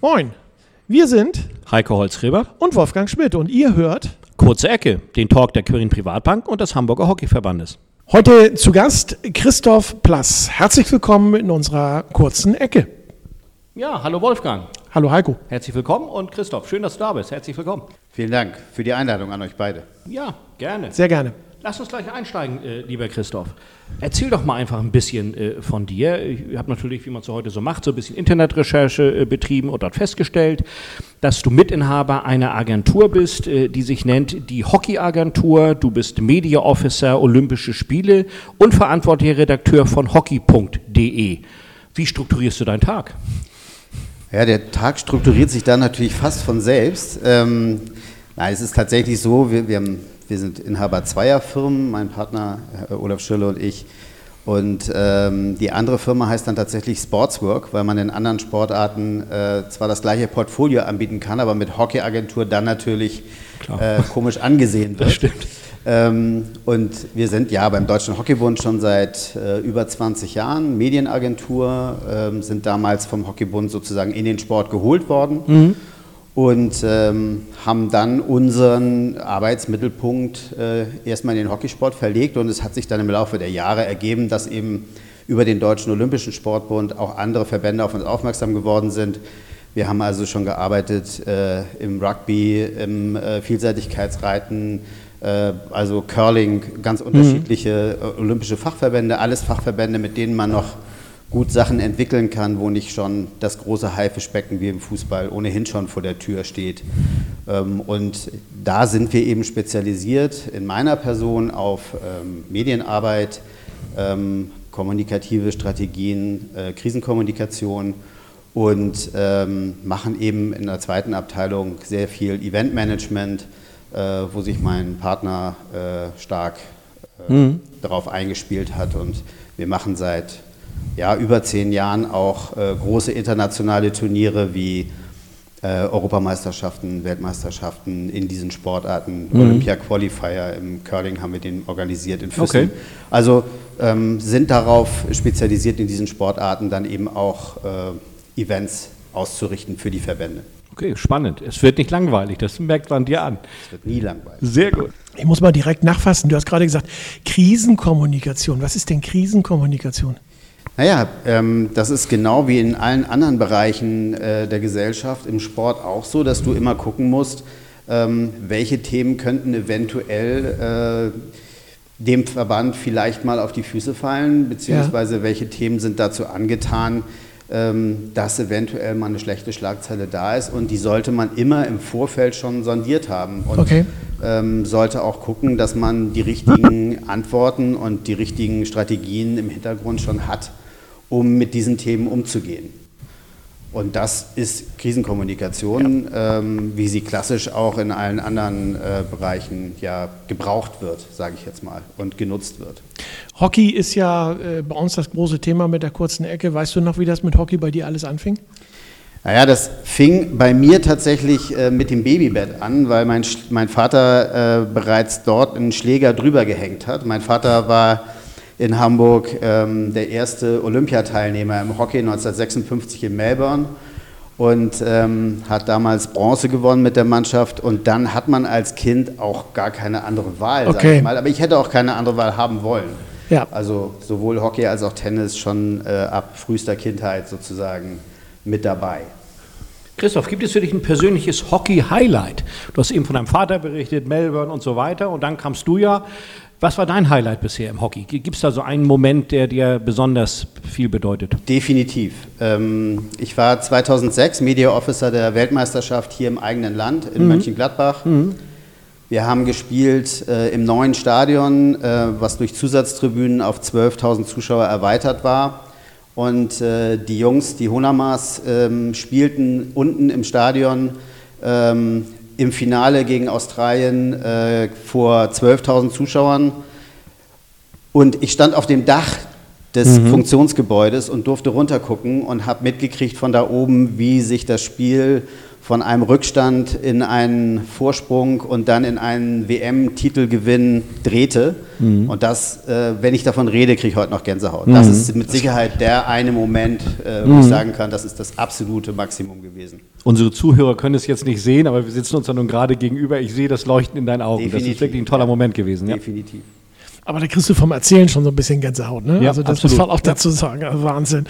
Moin, wir sind Heiko Holzgräber und Wolfgang Schmidt und ihr hört Kurze Ecke, den Talk der Quirin Privatbank und des Hamburger Hockeyverbandes. heute zu Gast Christoph Plass. Herzlich willkommen in unserer kurzen Ecke. Ja, hallo Wolfgang. Hallo Heiko. Herzlich willkommen und Christoph, schön, dass du da bist. Herzlich willkommen. Vielen Dank für die Einladung an euch beide. Ja, gerne. Sehr gerne. Lass uns gleich einsteigen, äh, lieber Christoph. Erzähl doch mal einfach ein bisschen äh, von dir. Ich habe natürlich, wie man es heute so macht, so ein bisschen Internetrecherche äh, betrieben und dort festgestellt, dass du Mitinhaber einer Agentur bist, äh, die sich nennt die Hockey-Agentur. Du bist Media Officer Olympische Spiele und verantwortlicher Redakteur von hockey.de. Wie strukturierst du deinen Tag? Ja, der Tag strukturiert sich dann natürlich fast von selbst. Ähm, nein, es ist tatsächlich so, wir, wir, haben, wir sind Inhaber zweier Firmen, mein Partner Herr Olaf Schirle und ich. Und ähm, die andere Firma heißt dann tatsächlich Sportswork, weil man in anderen Sportarten äh, zwar das gleiche Portfolio anbieten kann, aber mit Hockeyagentur dann natürlich äh, komisch angesehen wird. Das stimmt. Ähm, und wir sind ja beim Deutschen Hockeybund schon seit äh, über 20 Jahren Medienagentur, ähm, sind damals vom Hockeybund sozusagen in den Sport geholt worden und ähm, haben dann unseren Arbeitsmittelpunkt äh, erstmal in den Hockeysport verlegt und es hat sich dann im Laufe der Jahre ergeben, dass eben über den Deutschen Olympischen Sportbund auch andere Verbände auf uns aufmerksam geworden sind. Wir haben also schon gearbeitet äh, im Rugby, im äh, Vielseitigkeitsreiten, äh, also Curling, ganz unterschiedliche äh, olympische Fachverbände, alles Fachverbände, mit denen man noch gut Sachen entwickeln kann, wo nicht schon das große Haifischbecken wie im Fußball ohnehin schon vor der Tür steht. Ähm, Und da sind wir eben spezialisiert in meiner Person auf ähm, Medienarbeit, ähm, kommunikative Strategien, äh, Krisenkommunikation und machen eben in der zweiten Abteilung sehr viel Eventmanagement, äh, wo sich mein Partner äh, stark äh, darauf eingespielt hat. Und wir machen seit ja, über zehn Jahren auch äh, große internationale Turniere wie äh, Europameisterschaften, Weltmeisterschaften in diesen Sportarten, Olympia Qualifier im Curling haben wir den organisiert in Füssen. Okay. Also ähm, sind darauf spezialisiert in diesen Sportarten dann eben auch äh, Events auszurichten für die Verbände. Okay, spannend. Es wird nicht langweilig, das merkt man dir an. Es wird nie langweilig. Sehr gut. Ich muss mal direkt nachfassen. Du hast gerade gesagt, Krisenkommunikation. Was ist denn Krisenkommunikation? Naja, ähm, das ist genau wie in allen anderen Bereichen äh, der Gesellschaft, im Sport auch so, dass du immer gucken musst, ähm, welche Themen könnten eventuell äh, dem Verband vielleicht mal auf die Füße fallen, beziehungsweise welche Themen sind dazu angetan, ähm, dass eventuell mal eine schlechte Schlagzeile da ist. Und die sollte man immer im Vorfeld schon sondiert haben. Und Okay. ähm, sollte auch gucken, dass man die richtigen Antworten und die richtigen Strategien im Hintergrund schon hat, um mit diesen Themen umzugehen. Und das ist Krisenkommunikation, ähm, wie sie klassisch auch in allen anderen äh, Bereichen ja gebraucht wird, sage ich jetzt mal, und genutzt wird. Hockey ist ja äh, bei uns das große Thema mit der kurzen Ecke. Weißt du noch, wie das mit Hockey bei dir alles anfing? Naja, das fing bei mir tatsächlich äh, mit dem Babybett an, weil mein, mein Vater äh, bereits dort einen Schläger drüber gehängt hat. Mein Vater war in Hamburg ähm, der erste Olympiateilnehmer im Hockey 1956 in Melbourne und ähm, hat damals Bronze gewonnen mit der Mannschaft. Und dann hat man als Kind auch gar keine andere Wahl, sag Okay. ich mal. Aber ich hätte auch keine andere Wahl haben wollen. Ja. Also sowohl Hockey als auch Tennis schon äh, ab frühester Kindheit sozusagen mit dabei. Christoph, gibt es für dich ein persönliches Hockey-Highlight? Du hast eben von deinem Vater berichtet, Melbourne und so weiter. Und dann kamst du ja. Was war dein Highlight bisher im Hockey? Gibt es da so einen Moment, der dir besonders viel bedeutet? Definitiv. Ähm, ich war 2006 Media Officer der Weltmeisterschaft hier im eigenen Land in Mönchengladbach. Wir haben gespielt äh, im neuen Stadion, äh, was durch Zusatztribünen auf 12.000 Zuschauer erweitert war. Und äh, die Jungs, die Honamas, ähm, spielten unten im Stadion ähm, im Finale gegen Australien äh, vor 12.000 Zuschauern. Und ich stand auf dem Dach des Funktionsgebäudes und durfte runtergucken und habe mitgekriegt von da oben, wie sich das Spiel von einem Rückstand in einen Vorsprung und dann in einen WM-Titelgewinn drehte. Mhm. Und das, äh, wenn ich davon rede, kriege ich heute noch Gänsehaut. Mhm. Das ist mit Sicherheit der eine Moment, äh, wo mhm. ich sagen kann, das ist das absolute Maximum gewesen. Unsere Zuhörer können es jetzt nicht sehen, aber wir sitzen uns dann nun gerade gegenüber. Ich sehe das Leuchten in deinen Augen. Definitiv. Das ist wirklich ein toller Moment gewesen. Ja? Definitiv. Aber da kriegst du vom Erzählen schon so ein bisschen Gänsehaut, ne? Ja, also das absolut. muss man auch dazu sagen. Also Wahnsinn.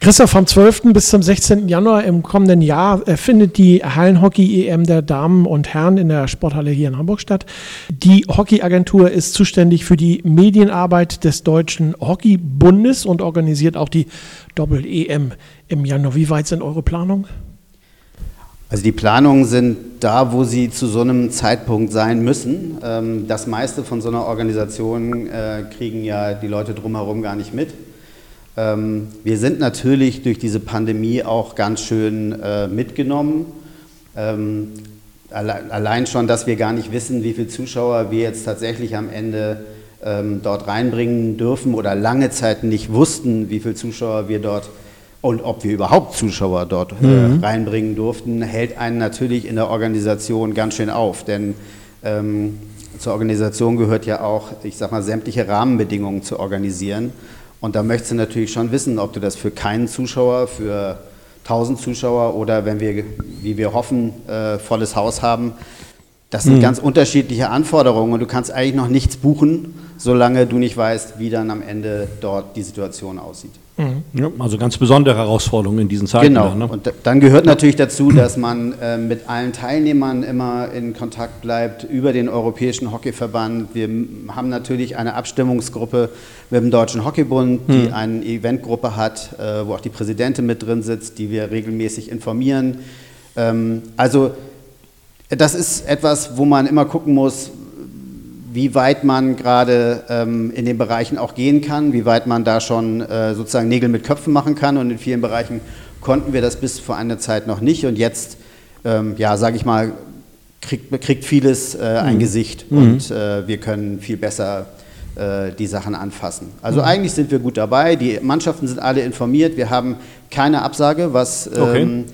Christoph, vom 12. bis zum 16. Januar im kommenden Jahr findet die Hallenhockey-EM der Damen und Herren in der Sporthalle hier in Hamburg statt. Die Hockeyagentur ist zuständig für die Medienarbeit des Deutschen Hockeybundes und organisiert auch die Doppel-EM im Januar. Wie weit sind eure Planungen? Also die Planungen sind da, wo sie zu so einem Zeitpunkt sein müssen. Ähm, das meiste von so einer Organisation äh, kriegen ja die Leute drumherum gar nicht mit. Ähm, wir sind natürlich durch diese Pandemie auch ganz schön äh, mitgenommen. Ähm, allein schon, dass wir gar nicht wissen, wie viele Zuschauer wir jetzt tatsächlich am Ende dort reinbringen dürfen oder lange Zeit nicht wussten, wie viele Zuschauer wir dort und ob wir überhaupt Zuschauer dort äh, mhm. reinbringen durften, hält einen natürlich in der Organisation ganz schön auf. Denn ähm, zur Organisation gehört ja auch, ich sag mal, sämtliche Rahmenbedingungen zu organisieren. Und da möchtest du natürlich schon wissen, ob du das für keinen Zuschauer, für 1000 Zuschauer oder wenn wir, wie wir hoffen, äh, volles Haus haben. Das sind mhm. ganz unterschiedliche Anforderungen und du kannst eigentlich noch nichts buchen, solange du nicht weißt, wie dann am Ende dort die Situation aussieht. Mhm. Ja, also ganz besondere Herausforderungen in diesen Zeiten. Genau. Dann, ne? Und dann gehört natürlich dazu, dass man äh, mit allen Teilnehmern immer in Kontakt bleibt über den Europäischen Hockeyverband. Wir haben natürlich eine Abstimmungsgruppe mit dem Deutschen Hockeybund, die mhm. eine Eventgruppe hat, äh, wo auch die Präsidentin mit drin sitzt, die wir regelmäßig informieren. Ähm, also das ist etwas, wo man immer gucken muss, wie weit man gerade ähm, in den Bereichen auch gehen kann, wie weit man da schon äh, sozusagen Nägel mit Köpfen machen kann. Und in vielen Bereichen konnten wir das bis vor einer Zeit noch nicht. Und jetzt, ähm, ja, sage ich mal, kriegt, kriegt vieles äh, ein mhm. Gesicht mhm. und äh, wir können viel besser äh, die Sachen anfassen. Also mhm. eigentlich sind wir gut dabei. Die Mannschaften sind alle informiert. Wir haben keine Absage, was okay. ähm,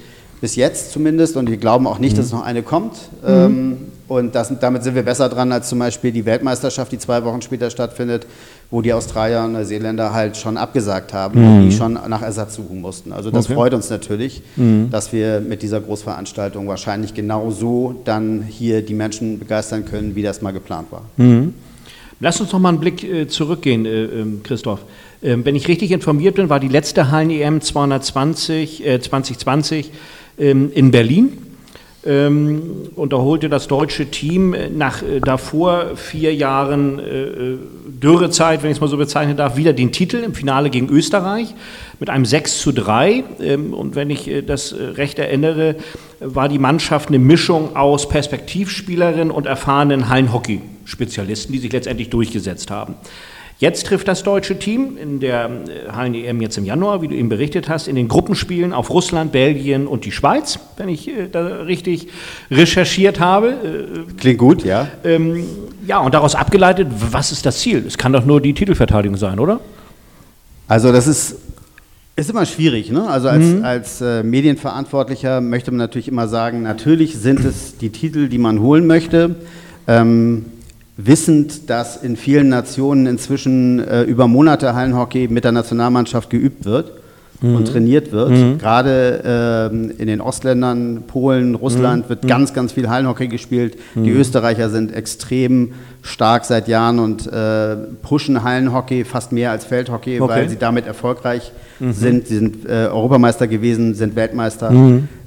bis jetzt zumindest, und wir glauben auch nicht, dass mhm. noch eine kommt. Mhm. Ähm, und das, damit sind wir besser dran als zum Beispiel die Weltmeisterschaft, die zwei Wochen später stattfindet, wo die Australier und Neuseeländer halt schon abgesagt haben mhm. und die schon nach Ersatz suchen mussten. Also das okay. freut uns natürlich, mhm. dass wir mit dieser Großveranstaltung wahrscheinlich genau so dann hier die Menschen begeistern können, wie das mal geplant war. Mhm. Lass uns noch mal einen Blick äh, zurückgehen, äh, äh, Christoph. Ähm, wenn ich richtig informiert bin, war die letzte Hallen-EM 220, 2020 ähm, in Berlin ähm, und da holte das deutsche Team nach äh, davor vier Jahren äh, äh, Dürrezeit, wenn ich es mal so bezeichnen darf, wieder den Titel im Finale gegen Österreich mit einem 6 zu 3. Ähm, und wenn ich äh, das äh, recht erinnere, war die Mannschaft eine Mischung aus Perspektivspielerinnen und erfahrenen Hallenhockey-Spezialisten, die sich letztendlich durchgesetzt haben. Jetzt trifft das deutsche Team in der HNEM jetzt im Januar, wie du eben berichtet hast, in den Gruppenspielen auf Russland, Belgien und die Schweiz, wenn ich äh, da richtig recherchiert habe. Äh, Klingt gut, ja. Ähm, ja, und daraus abgeleitet, was ist das Ziel? Es kann doch nur die Titelverteidigung sein, oder? Also das ist, ist immer schwierig. Ne? Also als, mhm. als äh, Medienverantwortlicher möchte man natürlich immer sagen, natürlich sind es die Titel, die man holen möchte. Ähm, wissend, dass in vielen Nationen inzwischen äh, über Monate Hallenhockey mit der Nationalmannschaft geübt wird mhm. und trainiert wird. Mhm. Gerade ähm, in den Ostländern, Polen, Russland mhm. wird mhm. ganz, ganz viel Hallenhockey gespielt. Die mhm. Österreicher sind extrem stark seit Jahren und äh, pushen Hallenhockey fast mehr als Feldhockey, okay. weil sie damit erfolgreich mhm. sind. Sie sind äh, Europameister gewesen, sind Weltmeister.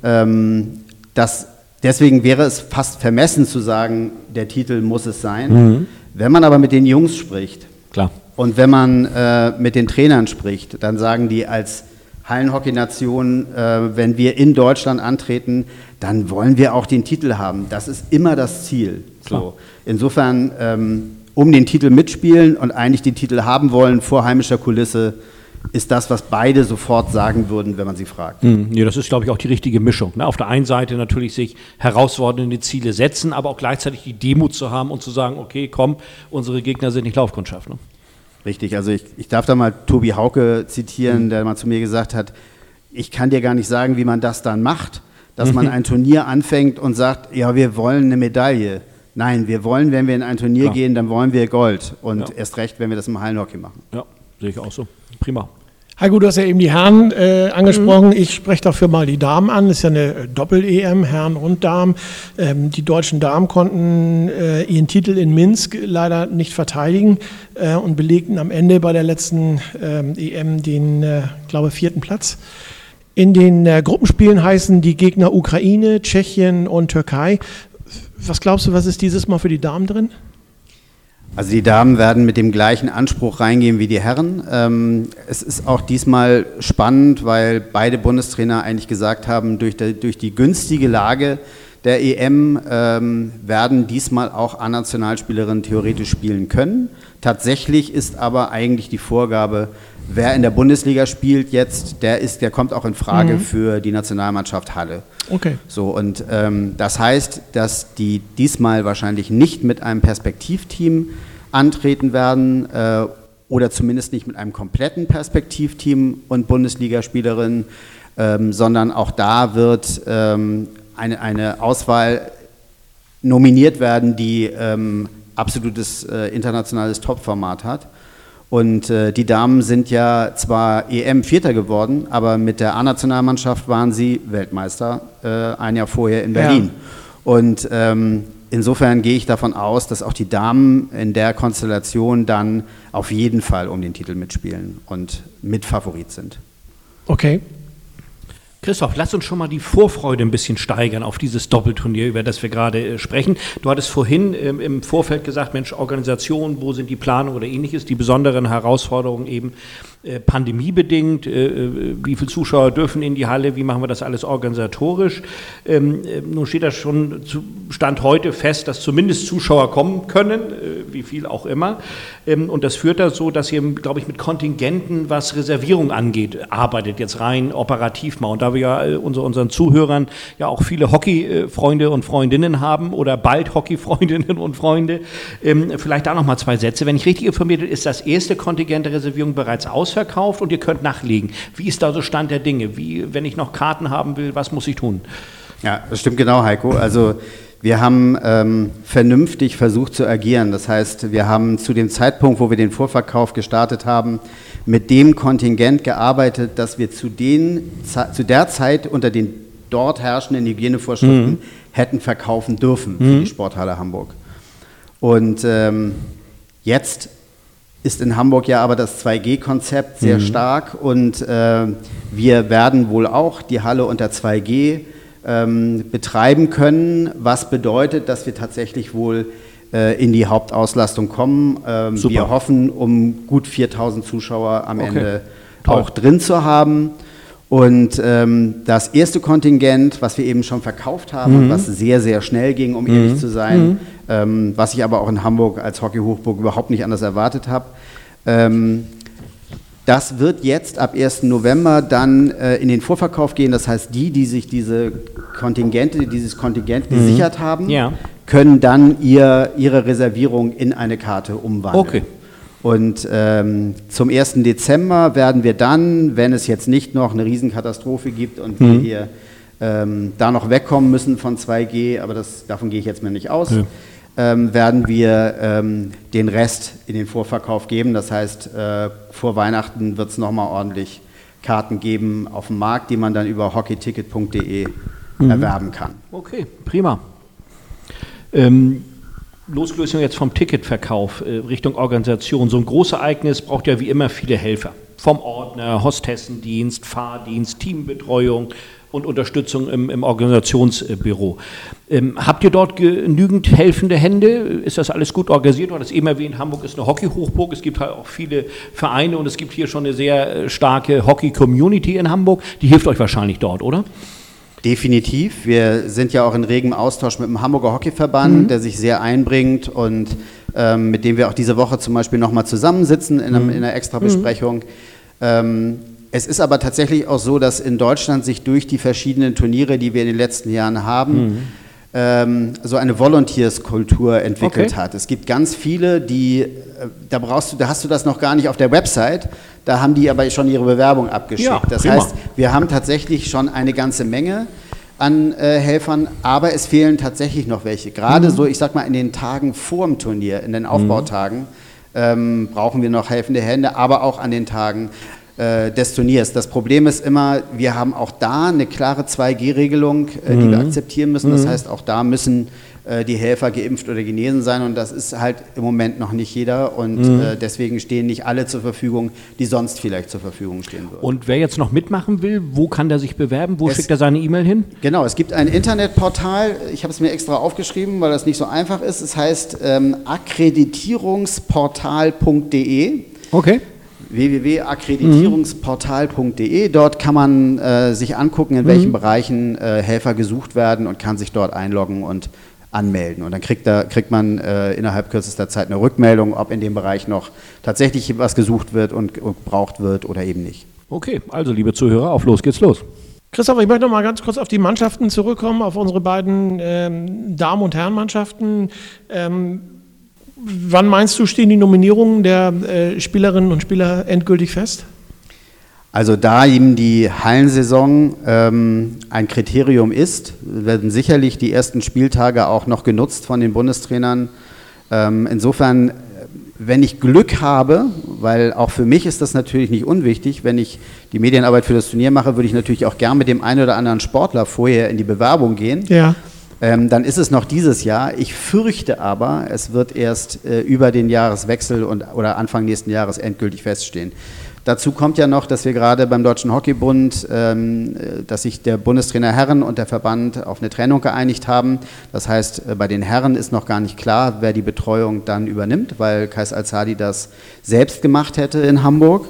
Ähm, das Deswegen wäre es fast vermessen zu sagen, der Titel muss es sein. Mhm. Wenn man aber mit den Jungs spricht Klar. und wenn man äh, mit den Trainern spricht, dann sagen die als Hallenhockey-Nation, äh, wenn wir in Deutschland antreten, dann wollen wir auch den Titel haben. Das ist immer das Ziel. So. Insofern ähm, um den Titel mitspielen und eigentlich den Titel haben wollen vor heimischer Kulisse ist das, was beide sofort sagen würden, wenn man sie fragt. Mhm. Ja, das ist, glaube ich, auch die richtige Mischung. Ne? Auf der einen Seite natürlich sich herausfordernde Ziele setzen, aber auch gleichzeitig die Demut zu haben und zu sagen, okay, komm, unsere Gegner sind nicht Laufkundschaft. Ne? Richtig, also ich, ich darf da mal Tobi Hauke zitieren, mhm. der mal zu mir gesagt hat, ich kann dir gar nicht sagen, wie man das dann macht. dass man ein Turnier anfängt und sagt, ja, wir wollen eine Medaille. Nein, wir wollen, wenn wir in ein Turnier ja. gehen, dann wollen wir Gold. Und ja. erst recht, wenn wir das im Hallenhockey machen. Ja, sehe ich auch so. Prima. Heiko, du hast ja eben die Herren äh, angesprochen. Mhm. Ich spreche dafür mal die Damen an. Das ist ja eine äh, Doppel-EM, Herren und Damen. Ähm, die deutschen Damen konnten äh, ihren Titel in Minsk leider nicht verteidigen äh, und belegten am Ende bei der letzten ähm, EM den, äh, glaube vierten Platz. In den äh, Gruppenspielen heißen die Gegner Ukraine, Tschechien und Türkei. Was glaubst du, was ist dieses Mal für die Damen drin? Also die Damen werden mit dem gleichen Anspruch reingehen wie die Herren. Ähm, es ist auch diesmal spannend, weil beide Bundestrainer eigentlich gesagt haben, durch, die, durch die günstige Lage der EM ähm, werden diesmal auch A-Nationalspielerinnen theoretisch spielen können. Tatsächlich ist aber eigentlich die Vorgabe, wer in der Bundesliga spielt jetzt, der ist, der kommt auch in Frage mhm. für die Nationalmannschaft Halle. Okay. So und ähm, das heißt, dass die diesmal wahrscheinlich nicht mit einem Perspektivteam antreten werden äh, oder zumindest nicht mit einem kompletten Perspektivteam und Bundesligaspielerinnen, ähm, sondern auch da wird ähm, eine, eine Auswahl nominiert werden, die ähm, absolutes äh, internationales Topformat hat. Und äh, die Damen sind ja zwar EM-Vierter geworden, aber mit der A-Nationalmannschaft waren sie Weltmeister äh, ein Jahr vorher in Berlin. Ja. Und ähm, insofern gehe ich davon aus, dass auch die Damen in der Konstellation dann auf jeden Fall um den Titel mitspielen und Mitfavorit sind. Okay. Christoph, lass uns schon mal die Vorfreude ein bisschen steigern auf dieses Doppelturnier, über das wir gerade äh, sprechen. Du hattest vorhin ähm, im Vorfeld gesagt, Mensch, Organisation, wo sind die Planungen oder ähnliches, die besonderen Herausforderungen eben äh, pandemiebedingt, äh, äh, wie viele Zuschauer dürfen in die Halle, wie machen wir das alles organisatorisch. Ähm, nun steht das schon zu Stand heute fest, dass zumindest Zuschauer kommen können, wie viel auch immer. Ähm, und das führt dazu, dass ihr, glaube ich, mit Kontingenten, was Reservierung angeht, arbeitet, jetzt rein operativ mal. Und da wir ja unser, unseren Zuhörern ja auch viele Hockey-Freunde und Freundinnen haben oder bald Hockey-Freundinnen und Freunde, ähm, vielleicht da nochmal zwei Sätze. Wenn ich richtig informiert bin, ist das erste Kontingent der Reservierung bereits aus ausverkauft und ihr könnt nachlegen. Wie ist da so Stand der Dinge? Wie, wenn ich noch Karten haben will, was muss ich tun? Ja, das stimmt genau, Heiko. Also wir haben ähm, vernünftig versucht zu agieren. Das heißt, wir haben zu dem Zeitpunkt, wo wir den Vorverkauf gestartet haben, mit dem Kontingent gearbeitet, dass wir zu, den, zu der Zeit unter den dort herrschenden Hygienevorschriften mhm. hätten verkaufen dürfen für mhm. die Sporthalle Hamburg. Und ähm, jetzt ist in Hamburg ja aber das 2G-Konzept sehr mhm. stark und äh, wir werden wohl auch die Halle unter 2G ähm, betreiben können, was bedeutet, dass wir tatsächlich wohl äh, in die Hauptauslastung kommen. Ähm, wir hoffen, um gut 4000 Zuschauer am okay. Ende Toll. auch drin zu haben. Und ähm, das erste Kontingent, was wir eben schon verkauft haben, mhm. was sehr, sehr schnell ging, um mhm. ehrlich zu sein, mhm. ähm, was ich aber auch in Hamburg als Hockey-Hochburg überhaupt nicht anders erwartet habe, ähm, das wird jetzt ab 1. November dann äh, in den Vorverkauf gehen. Das heißt, die, die sich diese Kontingente, dieses Kontingent mhm. gesichert haben, ja. können dann ihr, ihre Reservierung in eine Karte umwandeln. Okay. Und ähm, zum 1. Dezember werden wir dann, wenn es jetzt nicht noch eine Riesenkatastrophe gibt und mhm. wir hier ähm, da noch wegkommen müssen von 2G, aber das, davon gehe ich jetzt mal nicht aus, ja. ähm, werden wir ähm, den Rest in den Vorverkauf geben. Das heißt, äh, vor Weihnachten wird es nochmal ordentlich Karten geben auf dem Markt, die man dann über hockeyticket.de mhm. erwerben kann. Okay, prima. Ähm, losgelöst jetzt vom Ticketverkauf äh, Richtung Organisation, so ein Großereignis braucht ja wie immer viele Helfer. Vom Ordner, Hostessendienst, Fahrdienst, Teambetreuung und Unterstützung im, im Organisationsbüro. Ähm, habt ihr dort genügend helfende Hände? Ist das alles gut organisiert? Du hattest eben erwähnt, Hamburg ist eine Hockey-Hochburg. Es gibt halt auch viele Vereine und es gibt hier schon eine sehr äh, starke Hockey-Community in Hamburg. Die hilft euch wahrscheinlich dort, oder? Definitiv. Wir sind ja auch in regem Austausch mit dem Hamburger Hockeyverband, mhm. der sich sehr einbringt und ähm, mit dem wir auch diese Woche zum Beispiel nochmal zusammensitzen in, einem, mhm. in einer Extra-Besprechung. Mhm. Ähm, es ist aber tatsächlich auch so, dass in Deutschland sich durch die verschiedenen Turniere, die wir in den letzten Jahren haben, mhm. ähm, so eine Volunteerskultur entwickelt okay. hat. Es gibt ganz viele, die, da brauchst du, da hast du das noch gar nicht auf der Website, da haben die aber schon ihre Bewerbung abgeschickt. Ja, das prima. heißt, wir haben tatsächlich schon eine ganze Menge an äh, Helfern, aber es fehlen tatsächlich noch welche. Gerade mhm. so, ich sag mal, in den Tagen vor dem Turnier, in den Aufbautagen, mhm. ähm, brauchen wir noch helfende Hände, aber auch an den Tagen äh, des Turniers. Das Problem ist immer, wir haben auch da eine klare 2G-Regelung, äh, die wir mhm. akzeptieren müssen. Das mhm. heißt, auch da müssen äh, die Helfer geimpft oder genesen sein und das ist halt im Moment noch nicht jeder und mhm. äh, deswegen stehen nicht alle zur Verfügung, die sonst vielleicht zur Verfügung stehen würden. Und wer jetzt noch mitmachen will, wo kann der sich bewerben? Wo es, schickt er seine E-Mail hin? Genau, es gibt ein Internetportal, ich habe es mir extra aufgeschrieben, weil das nicht so einfach ist. Es heißt ähm, akkreditierungsportal.de. Okay www.akkreditierungsportal.de. Dort kann man äh, sich angucken, in welchen mhm. Bereichen äh, Helfer gesucht werden und kann sich dort einloggen und anmelden. Und dann kriegt, da, kriegt man äh, innerhalb kürzester Zeit eine Rückmeldung, ob in dem Bereich noch tatsächlich was gesucht wird und, gebraucht wird oder eben nicht. Okay, also liebe Zuhörer, auf los geht's los. Christoph, ich möchte noch mal ganz kurz auf die Mannschaften zurückkommen, auf unsere beiden ähm, Damen- und Herrenmannschaften. Ähm, wann meinst du, stehen die Nominierungen der äh, Spielerinnen und Spieler endgültig fest? Also da eben die Hallensaison ähm, ein Kriterium ist, werden sicherlich die ersten Spieltage auch noch genutzt von den Bundestrainern. Ähm, insofern, wenn ich Glück habe, weil auch für mich ist das natürlich nicht unwichtig, wenn ich die Medienarbeit für das Turnier mache, würde ich natürlich auch gern mit dem einen oder anderen Sportler vorher in die Bewerbung gehen. Ja. Ähm, dann ist es noch dieses Jahr. Ich fürchte aber, es wird erst äh, über den Jahreswechsel und, oder Anfang nächsten Jahres endgültig feststehen. Dazu kommt ja noch, dass wir gerade beim Deutschen Hockeybund, ähm, dass sich der Bundestrainer Herren und der Verband auf eine Trennung geeinigt haben. Das heißt, äh, bei den Herren ist noch gar nicht klar, wer die Betreuung dann übernimmt, weil Kais Alzadi das selbst gemacht hätte in Hamburg.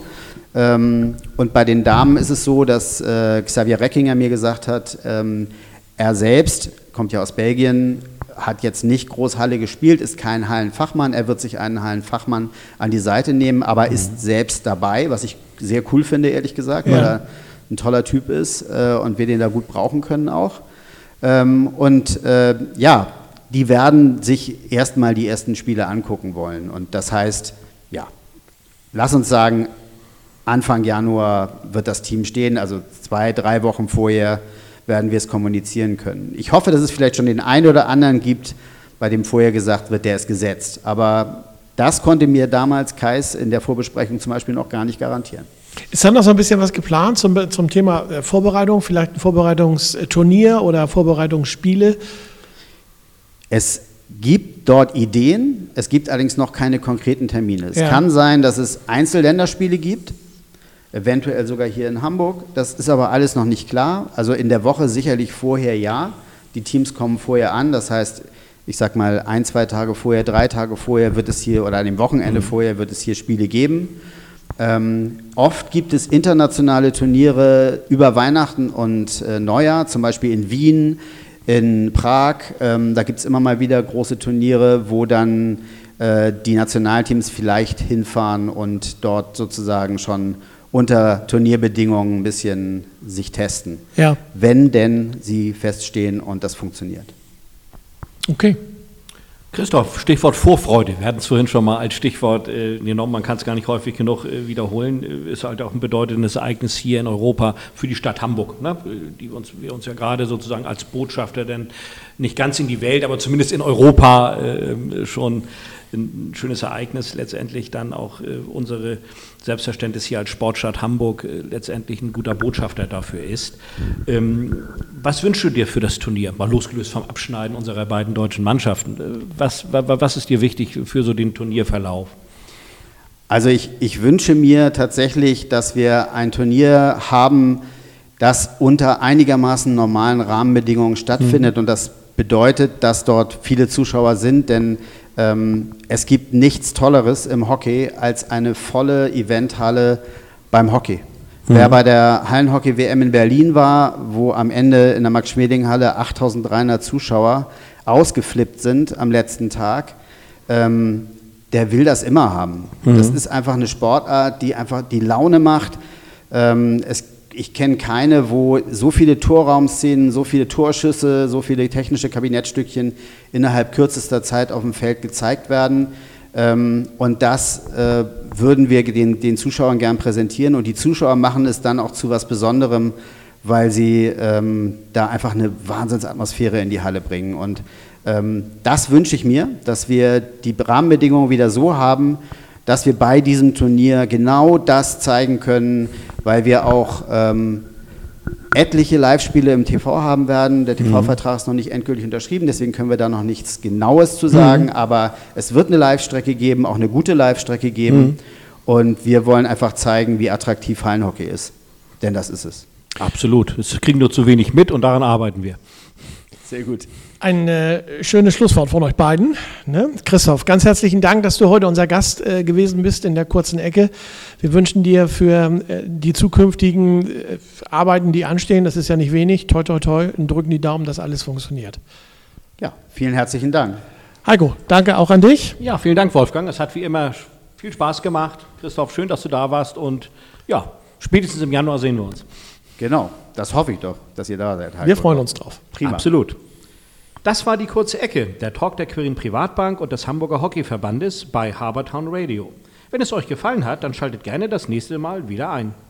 Ähm, und bei den Damen ist es so, dass äh, Xavier Reckinger mir gesagt hat, ähm, er selbst kommt ja aus Belgien, hat jetzt nicht groß Halle gespielt, ist kein Hallenfachmann. Er wird sich einen Hallenfachmann an die Seite nehmen, aber mhm. ist selbst dabei, was ich sehr cool finde, ehrlich gesagt, ja. weil er ein toller Typ ist äh, und wir den da gut brauchen können auch. Ähm, und äh, ja, die werden sich erstmal die ersten Spiele angucken wollen. Und das heißt, ja, lass uns sagen, Anfang Januar wird das Team stehen, also zwei, drei Wochen vorher werden wir es kommunizieren können. Ich hoffe, dass es vielleicht schon den einen oder anderen gibt, bei dem vorher gesagt wird, der ist gesetzt. Aber das konnte mir damals Kais in der Vorbesprechung zum Beispiel noch gar nicht garantieren. Ist dann noch so ein bisschen was geplant zum, zum Thema äh, Vorbereitung, vielleicht ein Vorbereitungsturnier oder Vorbereitungsspiele? Es gibt dort Ideen, es gibt allerdings noch keine konkreten Termine. Es ja. kann sein, dass es Einzelländerspiele gibt, eventuell sogar hier in Hamburg. Das ist aber alles noch nicht klar. Also in der Woche sicherlich vorher ja. Die Teams kommen vorher an, das heißt, ich sag mal, ein, zwei Tage vorher, drei Tage vorher wird es hier, oder an dem Wochenende mhm. vorher wird es hier Spiele geben. Ähm, oft gibt es internationale Turniere über Weihnachten und äh, Neujahr, zum Beispiel in Wien, in Prag. Ähm, da gibt es immer mal wieder große Turniere, wo dann äh, die Nationalteams vielleicht hinfahren und dort sozusagen schon unter Turnierbedingungen ein bisschen sich testen. Ja. Wenn denn sie feststehen und das funktioniert. Okay. Christoph, Stichwort Vorfreude. Wir hatten es vorhin schon mal als Stichwort äh, genommen, man kann es gar nicht häufig genug äh, wiederholen. Äh, ist halt auch ein bedeutendes Ereignis hier in Europa für die Stadt Hamburg, ne? die uns, wir uns ja gerade sozusagen als Botschafter denn nicht ganz in die Welt, aber zumindest in Europa äh, schon ein schönes Ereignis, letztendlich dann auch äh, unsere Selbstverständnis hier als Sportstadt Hamburg äh, letztendlich ein guter Botschafter dafür ist. Ähm, was wünschst du dir für das Turnier? Mal losgelöst vom Abschneiden unserer beiden deutschen Mannschaften. Äh, was, was ist dir wichtig für so den Turnierverlauf? Also ich, ich wünsche mir tatsächlich, dass wir ein Turnier haben, das unter einigermaßen normalen Rahmenbedingungen stattfindet. Mhm. Und das bedeutet, dass dort viele Zuschauer sind, denn ähm, es gibt nichts Tolleres im Hockey als eine volle Eventhalle beim Hockey. Mhm. Wer bei der Hallenhockey-WM in Berlin war, wo am Ende in der Max-Schmeling-Halle 8300 Zuschauer ausgeflippt sind am letzten Tag, ähm, der will das immer haben. Mhm. Das ist einfach eine Sportart, die einfach die Laune macht. Ähm, es ich kenne keine, wo so viele Torraumszenen, so viele Torschüsse, so viele technische Kabinettstückchen innerhalb kürzester Zeit auf dem Feld gezeigt werden. Ähm, und das äh, würden wir den, den Zuschauern gern präsentieren. Und die Zuschauer machen es dann auch zu was Besonderem, weil sie ähm, da einfach eine Wahnsinnsatmosphäre in die Halle bringen. Und ähm, das wünsche ich mir, dass wir die Rahmenbedingungen wieder so haben, dass wir bei diesem Turnier genau das zeigen können, weil wir auch ähm, etliche Live-Spiele im TV haben werden. Der TV-Vertrag ist noch nicht endgültig unterschrieben, deswegen können wir da noch nichts Genaues zu sagen. Mhm. Aber es wird eine Live-Strecke geben, auch eine gute Live-Strecke geben. Mhm. Und wir wollen einfach zeigen, wie attraktiv Hallenhockey ist. Denn das ist es. Absolut. Es kriegen nur zu wenig mit und daran arbeiten wir. Sehr gut. Ein äh, schönes Schlusswort von euch beiden. Ne? Christoph, ganz herzlichen Dank, dass du heute unser Gast äh, gewesen bist in der kurzen Ecke. Wir wünschen dir für äh, die zukünftigen äh, Arbeiten, die anstehen, das ist ja nicht wenig, toi toi toi, und drücken die Daumen, dass alles funktioniert. Ja, vielen herzlichen Dank. Heiko, danke auch an dich. Ja, vielen Dank, Wolfgang. Es hat wie immer viel Spaß gemacht. Christoph, schön, dass du da warst und ja, spätestens im Januar sehen wir uns. Genau, das hoffe ich doch, dass ihr da seid. Heiko. Wir freuen uns drauf. Prima. Absolut. Das war die kurze Ecke, der Talk der Quirin Privatbank und des Hamburger Hockeyverbandes bei Habertown Radio. Wenn es euch gefallen hat, dann schaltet gerne das nächste Mal wieder ein.